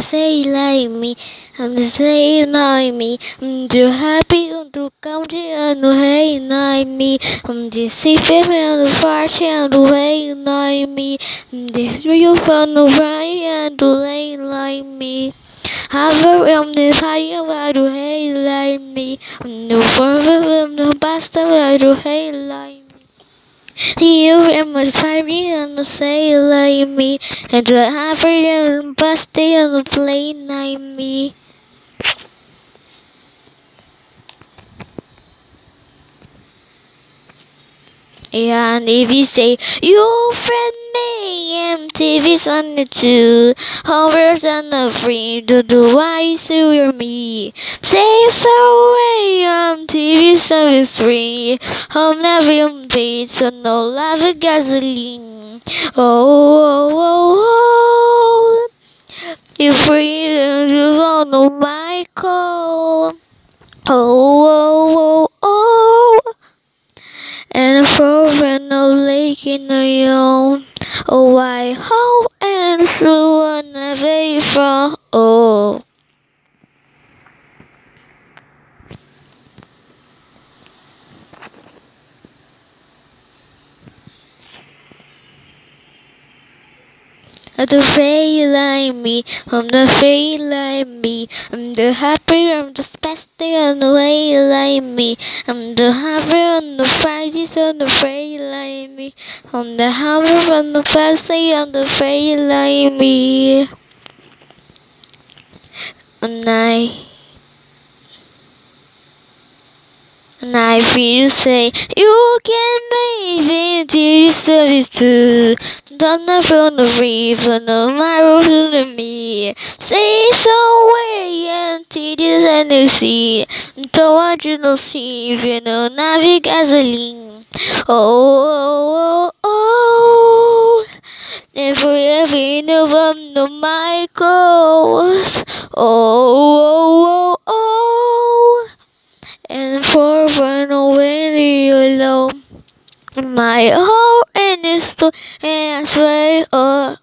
Say like me, the same like me. Too happy to come to and hey like me. Just sleeping on the far and hey like me. Just you from the right and to lay like me. However, I'm the party about to hey like me. Forever, I'm the best about to hey like. You a party and the say like me. And the happy and busty and play like me. And if you say you friend me, MTV's on two, hovers on the free, to the why to me. Say so way, MTV service free, home never paid, so no love of gasoline. Oh, oh, oh, oh, you free to on the Michael. Oh, oh, oh, oh and for no lake in the yawn. Oh, I ho and an away from oh. The fairy like me, I'm the fairy like me, I'm the happy, I'm the spastic on the way like me, I'm the happy on the Friday, on the fairy like me, I'm the happy on the Thursday, on the fairy like me. And I and I feel say you can make it to. Don't not from the free from the marrow to the me. Say so way and tedious and the. Don't want you to see if you know navi gasoline. Oh, oh, oh, oh. And forever in the from the Michael. Oh, oh, oh. by hope and it's the answer Uh,